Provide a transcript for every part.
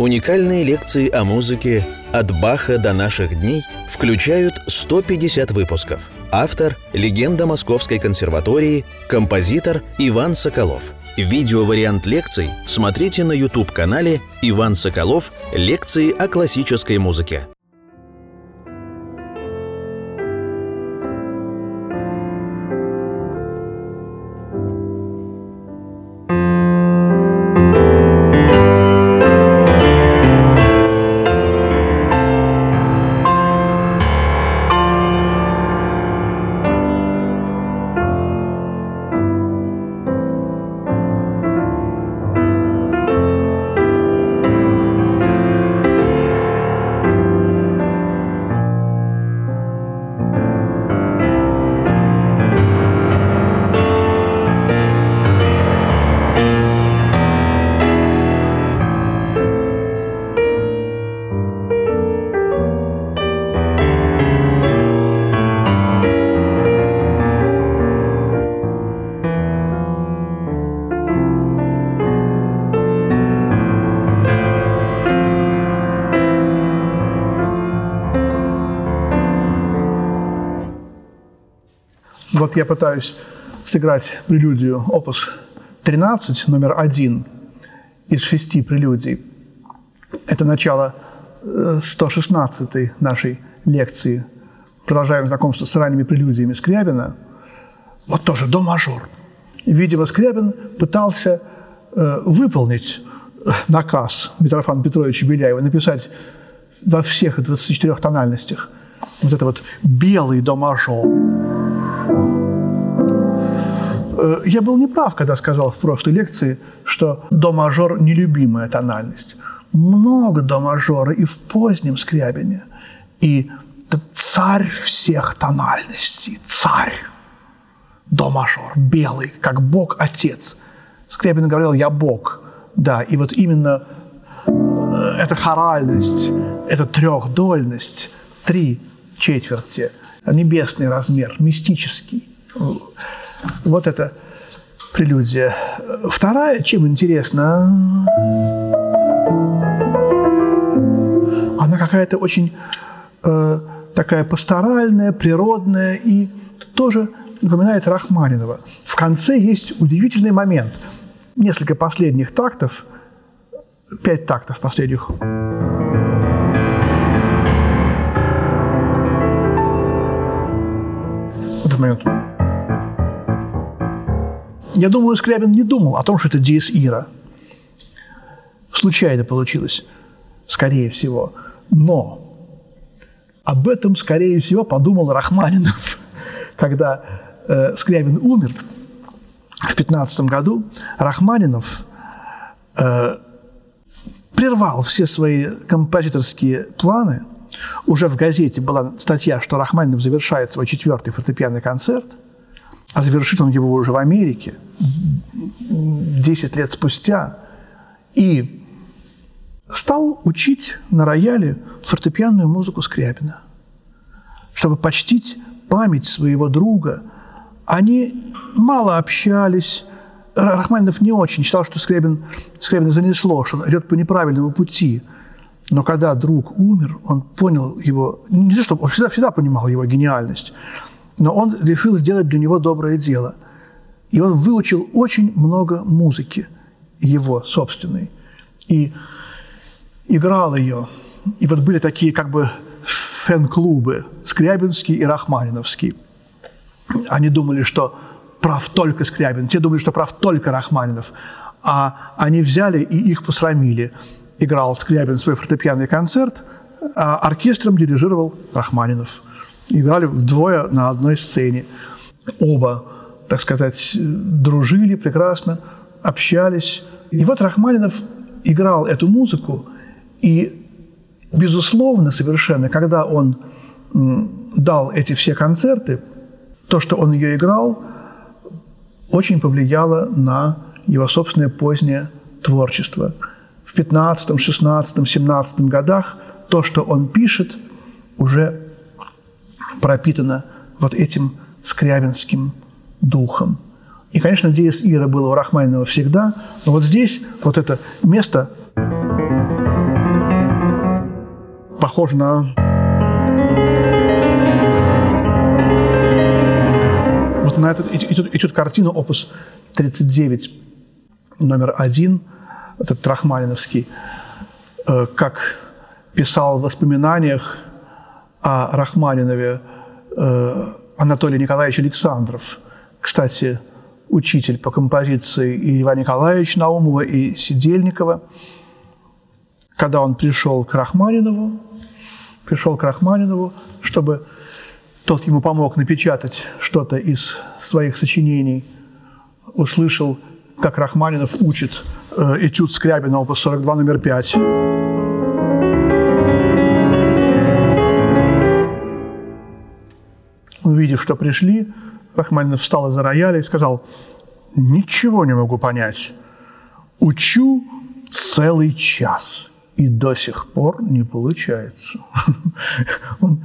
Уникальные лекции о музыке «От Баха до наших дней» включают 150 выпусков. Автор – легенда Московской консерватории, композитор Иван Соколов. Видеовариант лекций смотрите на YouTube-канале «Иван Соколов. Лекции о классической музыке». Вот я пытаюсь сыграть прелюдию опус 13, номер один из шести прелюдий. Это начало 116 нашей лекции. Продолжаем знакомство с ранними прелюдиями Скрябина. Вот тоже до мажор. Видимо, Скрябин пытался э, выполнить наказ Митрофана Петровича Беляева, написать во всех 24 тональностях вот это вот белый до мажор Э, я был неправ, когда сказал в прошлой лекции, что до-мажор – нелюбимая тональность. Много до-мажора и в позднем Скрябине. И царь всех тональностей, царь. До-мажор, белый, как Бог-Отец. Скрябин говорил «я Бог». Да, и вот именно э, эта хоральность, эта трехдольность, три четверти, небесный размер, мистический – вот это прелюдия. Вторая, чем интересна, она какая-то очень э, такая пасторальная, природная и тоже напоминает Рахманинова. В конце есть удивительный момент. Несколько последних тактов, пять тактов последних. Этот момент. Я думаю, Скрябин не думал о том, что это диез ира. Случайно получилось, скорее всего. Но об этом, скорее всего, подумал Рахманинов, когда э, Скрябин умер в 15 году. Рахманинов э, прервал все свои композиторские планы. Уже в газете была статья, что Рахманинов завершает свой четвертый фортепианный концерт, а завершит он его уже в Америке – 10 лет спустя, и стал учить на рояле фортепианную музыку Скрябина, чтобы почтить память своего друга. Они мало общались, Рахманинов не очень считал, что Скрябин, Скрябина занесло, что он идет по неправильному пути. Но когда друг умер, он понял его, не то, что он всегда, всегда понимал его гениальность, но он решил сделать для него доброе дело – и он выучил очень много музыки его собственной. И играл ее. И вот были такие как бы фэн-клубы, Скрябинский и Рахманиновский. Они думали, что прав только Скрябин, те думали, что прав только Рахманинов. А они взяли и их посрамили. Играл Скрябин свой фортепианный концерт, а оркестром дирижировал Рахманинов. Играли вдвое на одной сцене. Оба так сказать, дружили прекрасно, общались. И вот Рахманинов играл эту музыку, и, безусловно, совершенно, когда он дал эти все концерты, то, что он ее играл, очень повлияло на его собственное позднее творчество. В 15, 16, 17 годах то, что он пишет, уже пропитано вот этим скрябинским духом. И, конечно, диез ира было у Рахманинова всегда, но вот здесь вот это место похоже на... Вот на этот, эту, эту картину, опус 39, номер один, этот Трахманиновский, э, как писал в воспоминаниях о Рахманинове э, Анатолий Николаевич Александров. Кстати, учитель по композиции и Ивана Николаевича Наумова, и Сидельникова. Когда он пришел к Рахманинову, пришел к Рахманинову, чтобы тот ему помог напечатать что-то из своих сочинений, услышал, как Рахманинов учит э, этюд Скрябина, опус 42, номер 5. Увидев, что пришли, Рахманинов встал из-за рояля и сказал, «Ничего не могу понять. Учу целый час, и до сих пор не получается». Он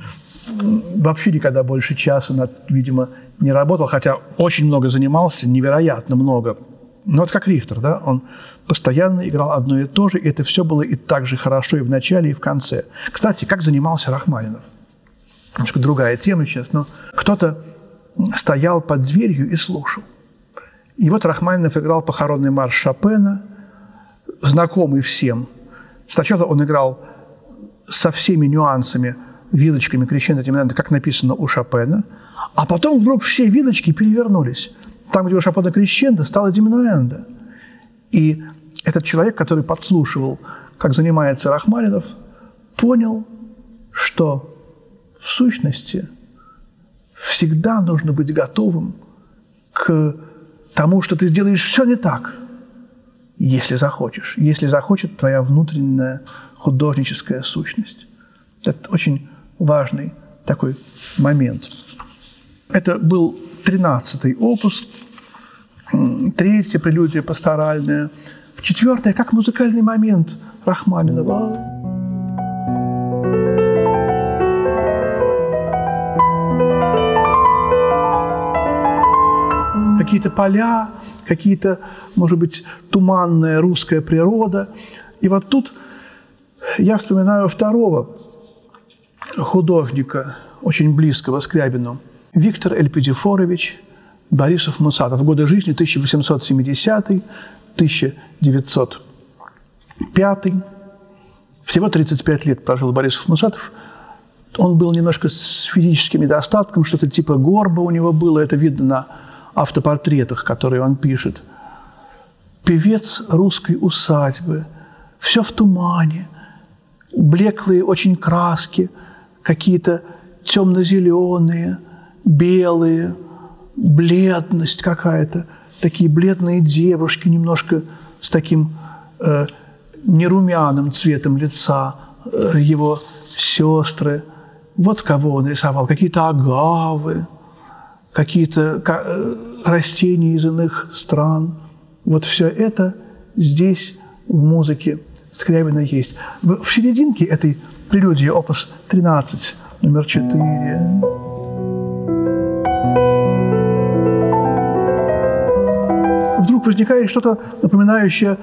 вообще никогда больше часа, видимо, не работал, хотя очень много занимался, невероятно много. Ну, вот как Рихтер, да, он постоянно играл одно и то же, и это все было и так же хорошо и в начале, и в конце. Кстати, как занимался Рахманинов? Немножко другая тема сейчас, но кто-то стоял под дверью и слушал. И вот Рахманинов играл похоронный марш Шопена, знакомый всем. Сначала он играл со всеми нюансами, вилочками, крещендо, как написано у Шопена, а потом вдруг все вилочки перевернулись. Там, где у Шопена крещендо, стало диминуэндо. И этот человек, который подслушивал, как занимается Рахманинов, понял, что в сущности всегда нужно быть готовым к тому, что ты сделаешь все не так, если захочешь, если захочет твоя внутренняя художническая сущность. Это очень важный такой момент. Это был тринадцатый опус, третья прелюдия пасторальная, четвертая как музыкальный момент Рахманинова. Какие-то поля, какие-то, может быть, туманная русская природа. И вот тут я вспоминаю второго художника, очень близкого Скрябину, Виктор Эльпидифорович Борисов Мусатов. Годы жизни 1870-1905. Всего 35 лет прожил Борисов Мусатов. Он был немножко с физическим недостатком, что-то типа горба у него было, это видно на автопортретах, которые он пишет. Певец русской усадьбы, все в тумане, блеклые очень краски, какие-то темно-зеленые, белые, бледность какая-то, такие бледные девушки, немножко с таким э, нерумяным цветом лица, э, его сестры. Вот кого он рисовал, какие-то агавы, какие-то э, растения из иных стран. Вот все это здесь в музыке Скрябина есть. В серединке этой прелюдии, опус 13, номер 4. Вдруг возникает что-то напоминающее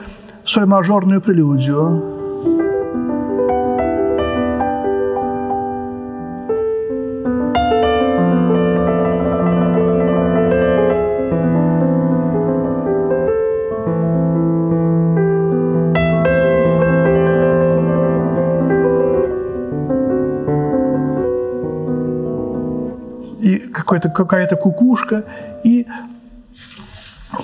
соль-мажорную прелюдию. Какая-то какая кукушка. И,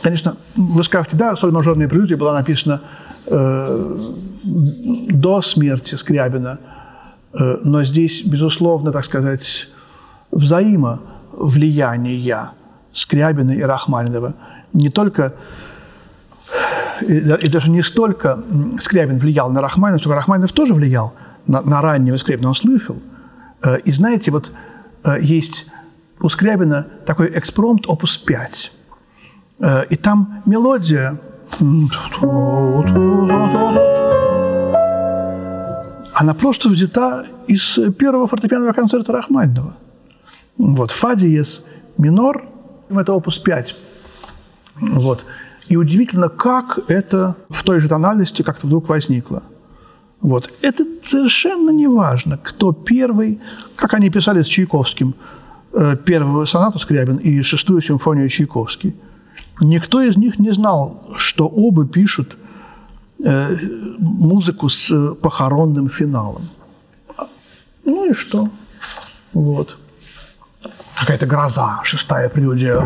конечно, вы скажете, да, соль мажорная прелюдия была написана э, до смерти Скрябина, э, но здесь, безусловно, так сказать, взаимовлияние Скрябина и Рахманинова не только и даже не столько Скрябин влиял на Рахманинова, сколько Рахманинов тоже влиял на, на раннего Скрябина, он слышал. Э, и знаете, вот э, есть у Скрябина такой экспромт опус 5. Э, и там мелодия она просто взята из первого фортепианного концерта Рахманинова. Вот, фа диез минор, это опус 5. Вот. И удивительно, как это в той же тональности как-то вдруг возникло. Вот. Это совершенно не важно, кто первый, как они писали с Чайковским, первую сонату Скрябин и шестую симфонию Чайковский. Никто из них не знал, что оба пишут э, музыку с э, похоронным финалом. Ну и что? Вот. Какая-то гроза, шестая прелюдия.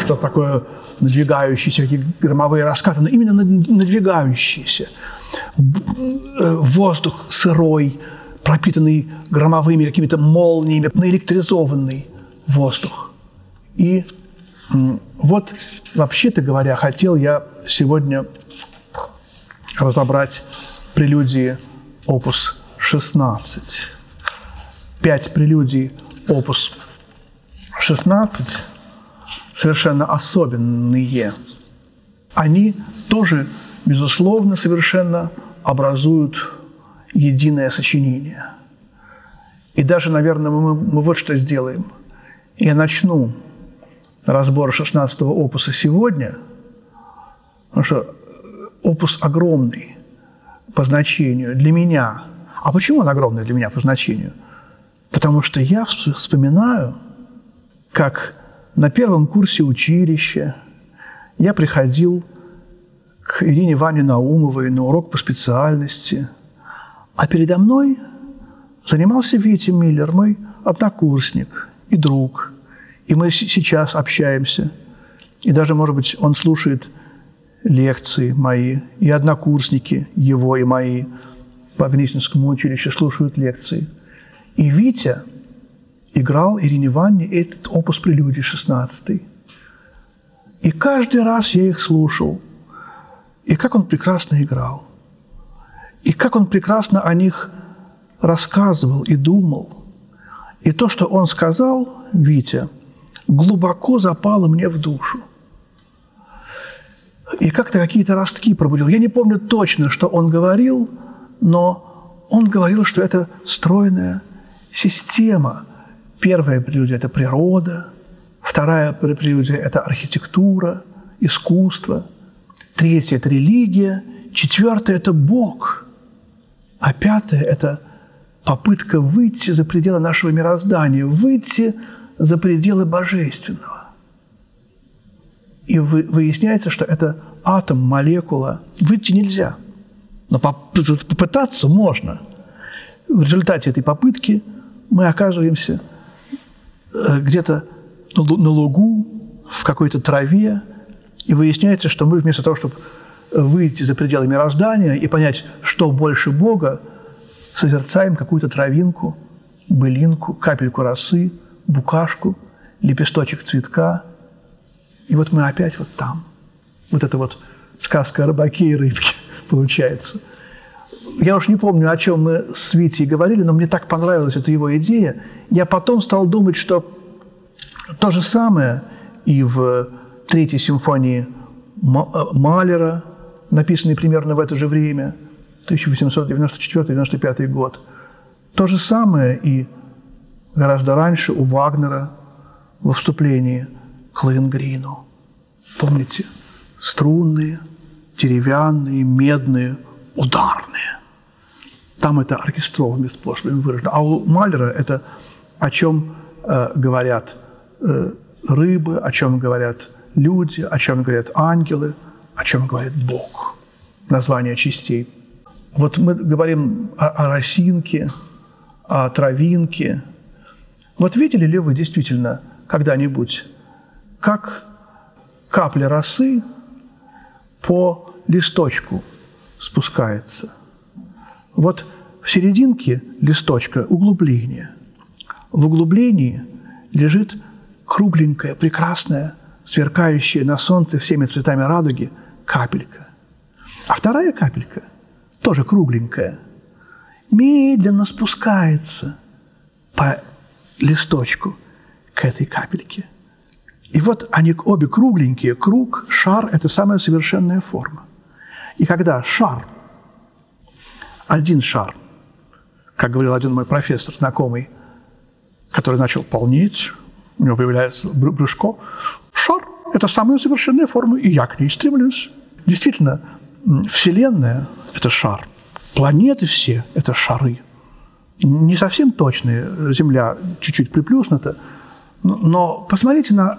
Что такое надвигающиеся, какие громовые раскаты, но именно надвигающиеся. Э, воздух сырой, пропитанный громовыми какими-то молниями, наэлектризованный воздух. И вот, вообще-то говоря, хотел я сегодня разобрать прелюдии опус 16. Пять прелюдий опус 16 совершенно особенные. Они тоже, безусловно, совершенно образуют единое сочинение. И даже, наверное, мы, мы вот что сделаем. Я начну разбор 16-го опуса сегодня, потому что опус огромный по значению для меня. А почему он огромный для меня по значению? Потому что я вспоминаю, как на первом курсе училища я приходил к Ирине Ване Наумовой на урок по специальности, а передо мной занимался Витя Миллер, мой однокурсник и друг. И мы сейчас общаемся. И даже, может быть, он слушает лекции мои, и однокурсники его и мои по Гнесинскому училищу слушают лекции. И Витя играл Ирине Ванне этот опус прелюдии 16 И каждый раз я их слушал. И как он прекрасно играл. И как он прекрасно о них рассказывал и думал. И то, что он сказал, Витя, глубоко запало мне в душу. И как-то какие-то ростки пробудил. Я не помню точно, что он говорил, но он говорил, что это стройная система – Первая прелюдия – это природа, вторая прелюдия – это архитектура, искусство, третья – это религия, четвертая – это Бог, а пятая – это попытка выйти за пределы нашего мироздания, выйти за пределы божественного. И выясняется, что это атом, молекула. Выйти нельзя, но попытаться можно. В результате этой попытки мы оказываемся – Э, где-то на лугу, в какой-то траве, и выясняется, что мы вместо того, чтобы выйти за пределы мироздания и понять, что больше Бога, созерцаем какую-то травинку, былинку, капельку росы, букашку, лепесточек цветка. И вот мы опять вот там. Вот это вот сказка о рыбаке и рыбке получается. Я уж не помню, о чем мы с Витей говорили, но мне так понравилась эта его идея – я потом стал думать, что то же самое и в третьей симфонии Малера, написанной примерно в это же время, 1894-95 год. То же самое и гораздо раньше у Вагнера во вступлении к Лоенгрину. Помните? Струнные, деревянные, медные, ударные. Там это оркестровыми способами выражено. А у Малера это о чем э, говорят э, рыбы, о чем говорят люди, о чем говорят ангелы, о чем говорит Бог. Название частей. Вот мы говорим о, о росинке, о травинке. Вот видели ли вы действительно когда-нибудь, как капля росы по листочку спускается? Вот в серединке листочка углубление – в углублении лежит кругленькая, прекрасная, сверкающая на солнце всеми цветами радуги капелька. А вторая капелька, тоже кругленькая, медленно спускается по листочку к этой капельке. И вот они обе кругленькие. Круг, шар – это самая совершенная форма. И когда шар, один шар, как говорил один мой профессор, знакомый – который начал полнеть, у него появляется брюшко, шар это самая совершенная форма, и я к ней стремлюсь. Действительно, Вселенная – это шар. Планеты все – это шары. Не совсем точные, Земля чуть-чуть приплюснута, но посмотрите на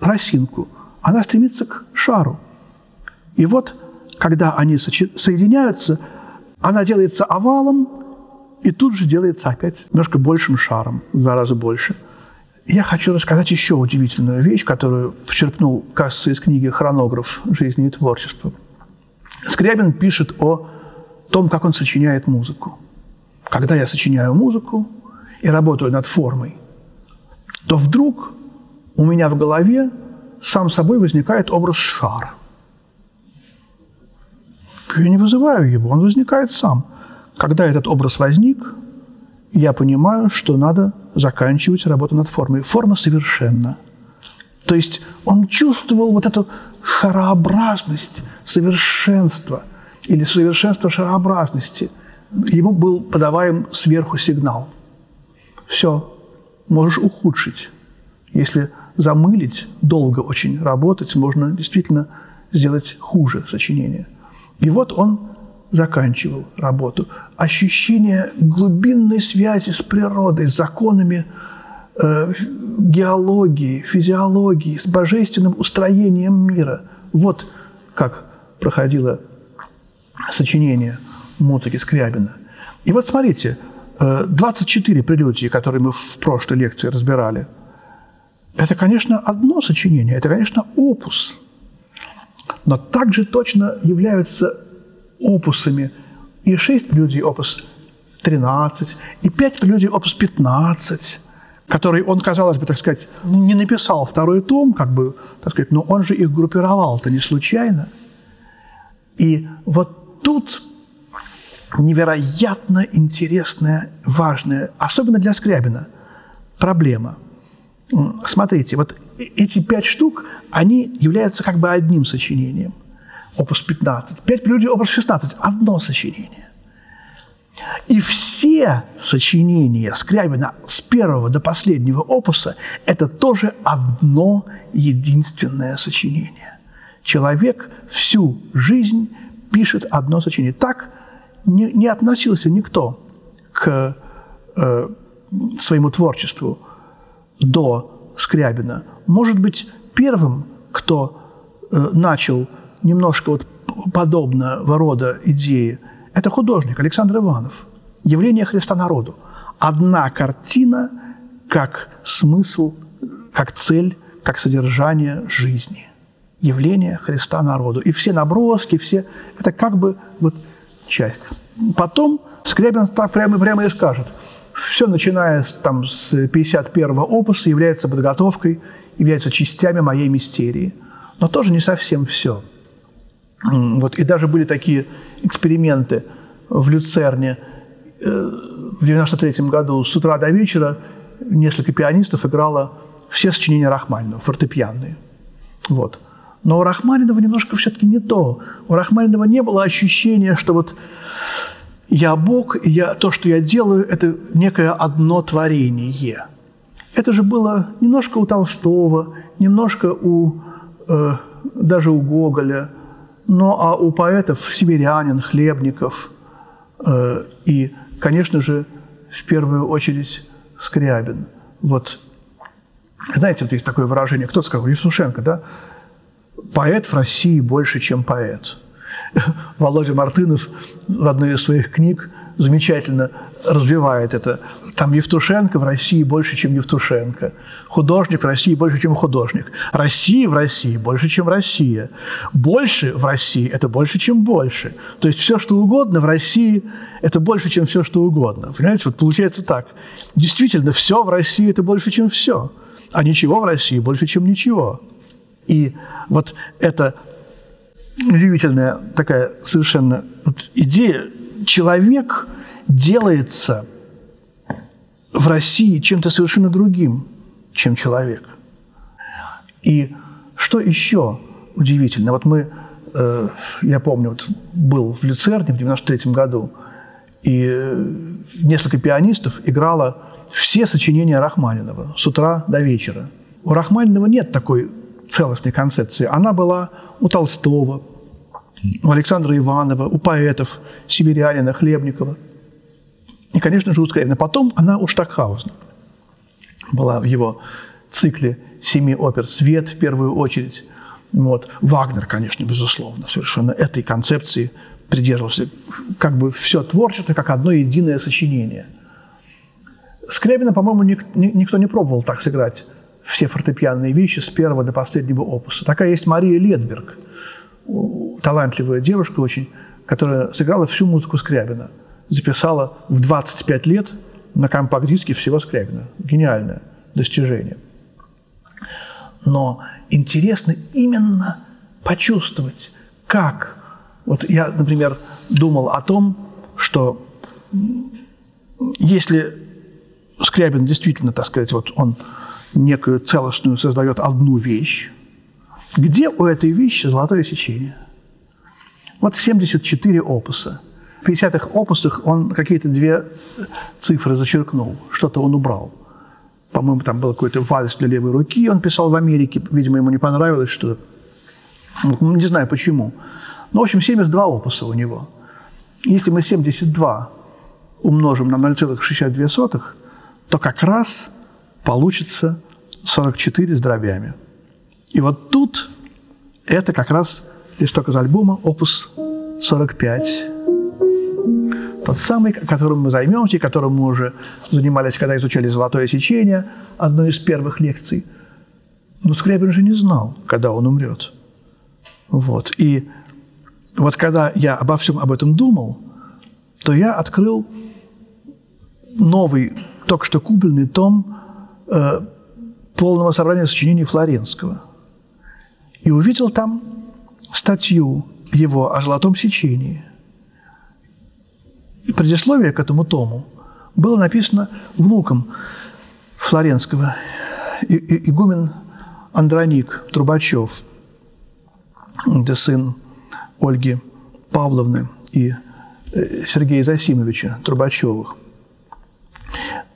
росинку. Она стремится к шару. И вот, когда они соединяются, она делается овалом, и тут же делается опять немножко большим шаром, в два раза больше. Я хочу рассказать еще удивительную вещь, которую почерпнул, кажется, из книги «Хронограф жизни и творчества». Скрябин пишет о том, как он сочиняет музыку. Когда я сочиняю музыку и работаю над формой, то вдруг у меня в голове сам собой возникает образ шара. Я не вызываю его, он возникает сам. Когда этот образ возник, я понимаю, что надо заканчивать работу над формой. Форма совершенна. То есть он чувствовал вот эту шарообразность совершенства или совершенство шарообразности. Ему был подаваем сверху сигнал. Все, можешь ухудшить. Если замылить, долго очень работать, можно действительно сделать хуже сочинение. И вот он заканчивал работу. Ощущение глубинной связи с природой, с законами э, геологии, физиологии, с божественным устроением мира. Вот как проходило сочинение музыки Скрябина. И вот смотрите, 24 э, прелюдии, которые мы в прошлой лекции разбирали, это, конечно, одно сочинение, это, конечно, опус. Но также точно являются опусами. И шесть прелюдий опус 13, и пять прелюдий опус 15, который он, казалось бы, так сказать, не написал второй том, как бы, так сказать, но он же их группировал-то не случайно. И вот тут невероятно интересная, важная, особенно для Скрябина, проблема. Смотрите, вот э, эти пять штук, они являются как бы одним сочинением опус 15. Пять прелюдий, опус 16. Одно сочинение. И все сочинения Скрябина с первого до последнего опуса – это тоже одно единственное сочинение. Человек всю жизнь пишет одно сочинение. Так не, не относился никто к э, своему творчеству до Скрябина. Может быть, первым, кто э, начал немножко вот подобного рода идеи, это художник Александр Иванов. «Явление Христа народу». Одна картина как смысл, как цель, как содержание жизни. Явление Христа народу. И все наброски, все – это как бы вот часть. Потом Скрябин так прямо, прямо и скажет. Все, начиная там, с 51-го опуса, является подготовкой, является частями моей мистерии. Но тоже не совсем все – вот, и даже были такие эксперименты в Люцерне э, в 93 году с утра до вечера несколько пианистов играло все сочинения Рахманинова, фортепианные. Вот. Но у Рахманинова немножко все-таки не то. У Рахманинова не было ощущения, что вот я Бог, и я, то, что я делаю, это некое одно творение. Это же было немножко у Толстого, немножко у, э, даже у Гоголя – ну, а у поэтов Сибирянин, Хлебников э, и, конечно же, в первую очередь Скрябин. Вот, знаете, вот есть такое выражение, кто сказал, Евсушенко, да? Поэт в России больше, чем поэт. Володя Мартынов в одной из своих книг замечательно развивает это. Там Евтушенко в России больше, чем Евтушенко. Художник в России больше, чем художник. Россия в России больше, чем Россия. Больше в России – это больше, чем больше. То есть все, что угодно в России – это больше, чем все, что угодно. Понимаете, вот получается так. Действительно, все в России – это больше, чем все. А ничего в России больше, чем ничего. И вот эта удивительная такая совершенно вот идея. Человек делается в России чем-то совершенно другим, чем человек. И что еще удивительно? Вот мы, э, я помню, вот был в Люцерне в 93 году, и э, несколько пианистов играло все сочинения Рахманинова с утра до вечера. У Рахманинова нет такой целостной концепции, она была у Толстого, у Александра Иванова, у поэтов Сибирянина, Хлебникова. И, конечно же, у Скрябина. Потом она у Штакхаузена была в его цикле семи опер «Свет» в первую очередь. Вот. Вагнер, конечно, безусловно, совершенно этой концепции придерживался. Как бы все творчество, как одно единое сочинение. Скрябина, по-моему, никто не пробовал так сыграть все фортепианные вещи с первого до последнего опуса. Такая есть Мария Ледберг, талантливая девушка очень, которая сыграла всю музыку Скрябина. Записала в 25 лет на компакт-диске всего Скрябина. Гениальное достижение. Но интересно именно почувствовать, как... Вот я, например, думал о том, что если Скрябин действительно, так сказать, вот он некую целостную создает одну вещь, где у этой вещи золотое сечение? Вот 74 опуса. В 50-х опусах он какие-то две цифры зачеркнул, что-то он убрал. По-моему, там был какой-то вальс для левой руки, он писал в Америке, видимо, ему не понравилось, что ну, не знаю почему. Но, в общем, 72 опуса у него. Если мы 72 умножим на 0,62, то как раз получится 44 с дробями. И вот тут это как раз листок из альбома «Опус 45». Тот самый, которым мы займемся, которым мы уже занимались, когда изучали «Золотое сечение», одной из первых лекций. Но Скрябин же не знал, когда он умрет. Вот. И вот когда я обо всем об этом думал, то я открыл новый, только что купленный том э, полного собрания сочинений Флоренского. И увидел там статью его о золотом сечении – предисловие к этому тому было написано внуком Флоренского, игумен Андроник Трубачев, это сын Ольги Павловны и э, Сергея Засимовича Трубачевых.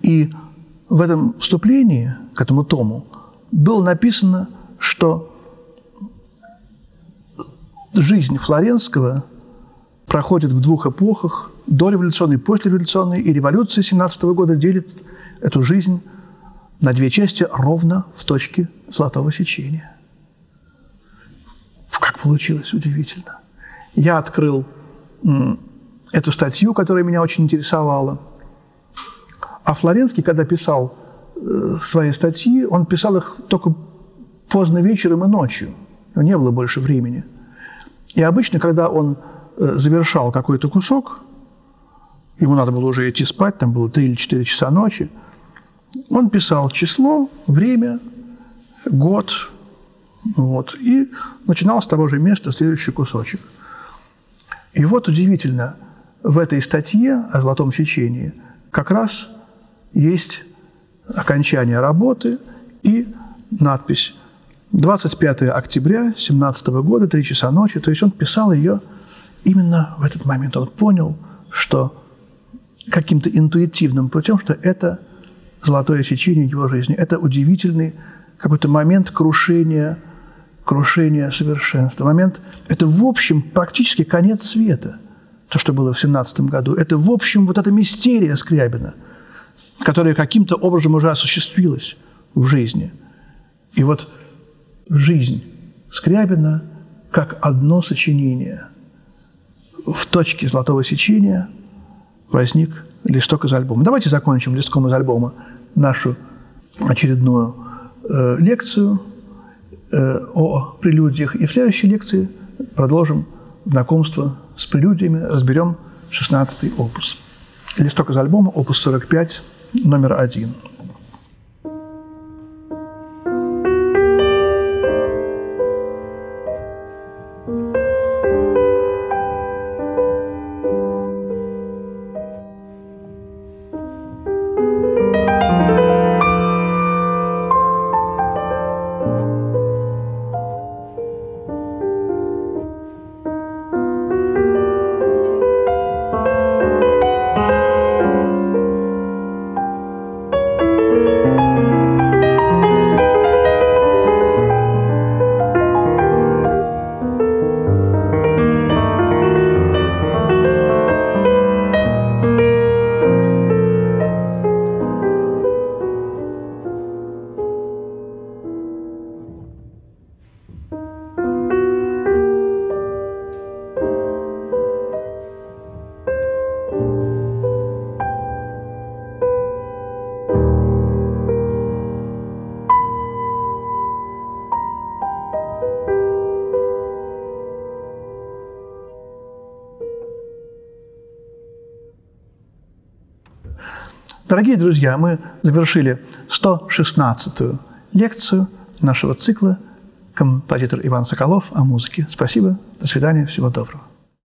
И в этом вступлении к этому тому было написано, что жизнь Флоренского проходит в двух эпохах дореволюционной, послереволюционной, и революция 17 года делит эту жизнь на две части ровно в точке золотого сечения. Как получилось, удивительно. Я открыл эту статью, которая меня очень интересовала. А Флоренский, когда писал э, свои статьи, он писал их только поздно вечером и ночью. Не было больше времени. И обычно, когда он э, завершал какой-то кусок, ему надо было уже идти спать, там было 3 или 4 часа ночи, он писал число, время, год, вот, и начинал с того же места следующий кусочек. И вот удивительно, в этой статье о золотом сечении как раз есть окончание работы и надпись 25 октября 17 года, 3 часа ночи. То есть он писал ее именно в этот момент. Он понял, что каким-то интуитивным путем, что это золотое сечение его жизни. Это удивительный какой-то момент крушения, крушения совершенства. Момент, это в общем практически конец света, то, что было в 17 году. Это в общем вот эта мистерия Скрябина, которая каким-то образом уже осуществилась в жизни. И вот жизнь Скрябина как одно сочинение в точке золотого сечения – возник листок из альбома. Давайте закончим листком из альбома нашу очередную э, лекцию э, о прелюдиях. И в следующей лекции продолжим знакомство с прелюдиями, разберем 16-й опус. Листок из альбома, опус 45, номер один. Дорогие друзья, мы завершили 116-ю лекцию нашего цикла «Композитор Иван Соколов о музыке». Спасибо, до свидания, всего доброго.